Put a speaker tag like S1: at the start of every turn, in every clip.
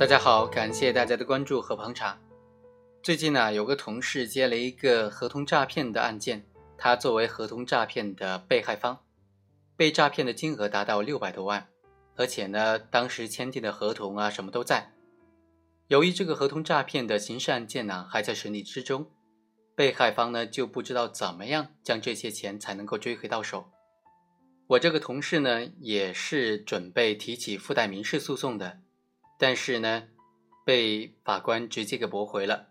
S1: 大家好，感谢大家的关注和捧场。最近呢，有个同事接了一个合同诈骗的案件，他作为合同诈骗的被害方，被诈骗的金额达到六百多万，而且呢，当时签订的合同啊什么都在。由于这个合同诈骗的刑事案件呢还在审理之中，被害方呢就不知道怎么样将这些钱才能够追回到手。我这个同事呢也是准备提起附带民事诉讼的。但是呢，被法官直接给驳回了，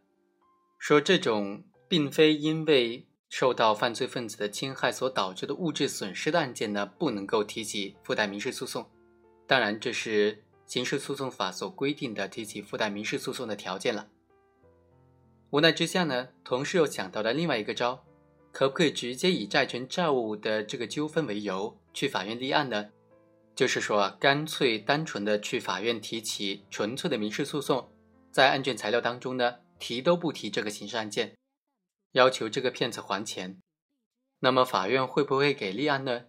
S1: 说这种并非因为受到犯罪分子的侵害所导致的物质损失的案件呢，不能够提起附带民事诉讼。当然，这是刑事诉讼法所规定的提起附带民事诉讼的条件了。无奈之下呢，同事又想到了另外一个招，可不可以直接以债权债务的这个纠纷为由去法院立案呢？就是说啊，干脆单纯的去法院提起纯粹的民事诉讼，在案卷材料当中呢，提都不提这个刑事案件，要求这个骗子还钱。那么法院会不会给立案呢？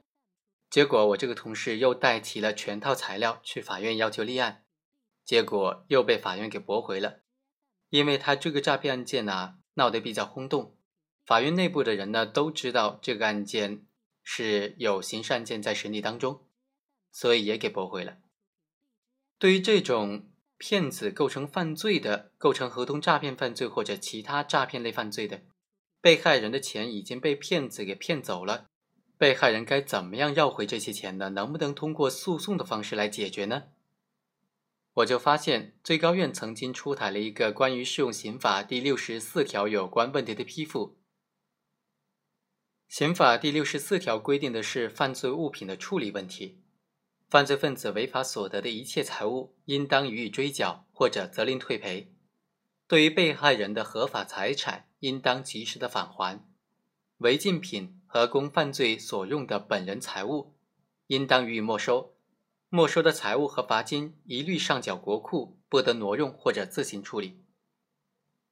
S1: 结果我这个同事又带齐了全套材料去法院要求立案，结果又被法院给驳回了，因为他这个诈骗案件呢闹得比较轰动，法院内部的人呢都知道这个案件是有刑事案件在审理当中。所以也给驳回了。对于这种骗子构成犯罪的、构成合同诈骗犯罪或者其他诈骗类犯罪的，被害人的钱已经被骗子给骗走了，被害人该怎么样要回这些钱呢？能不能通过诉讼的方式来解决呢？我就发现最高院曾经出台了一个关于适用刑法第六十四条有关问题的批复。刑法第六十四条规定的是犯罪物品的处理问题。犯罪分子违法所得的一切财物，应当予以追缴或者责令退赔。对于被害人的合法财产，应当及时的返还。违禁品和供犯罪所用的本人财物，应当予以没收。没收的财物和罚金，一律上缴国库，不得挪用或者自行处理。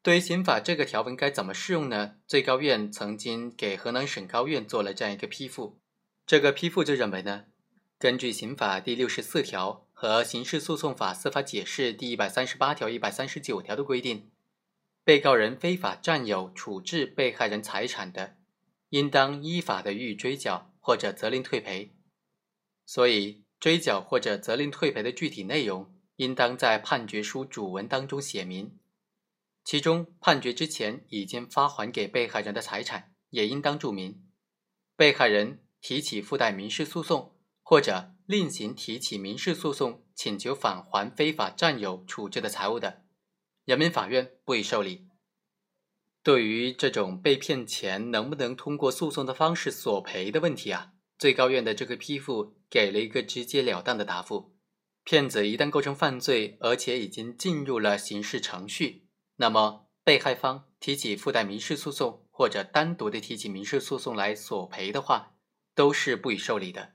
S1: 对于刑法这个条文该怎么适用呢？最高院曾经给河南省高院做了这样一个批复，这个批复就认为呢。根据刑法第六十四条和刑事诉讼法司法解释第一百三十八条、一百三十九条的规定，被告人非法占有、处置被害人财产的，应当依法的予以追缴或者责令退赔。所以，追缴或者责令退赔的具体内容，应当在判决书主文当中写明。其中，判决之前已经发还给被害人的财产，也应当注明。被害人提起附带民事诉讼。或者另行提起民事诉讼，请求返还非法占有、处置的财物的，人民法院不予受理。对于这种被骗钱能不能通过诉讼的方式索赔的问题啊，最高院的这个批复给了一个直截了当的答复：骗子一旦构成犯罪，而且已经进入了刑事程序，那么被害方提起附带民事诉讼或者单独的提起民事诉讼来索赔的话，都是不予受理的。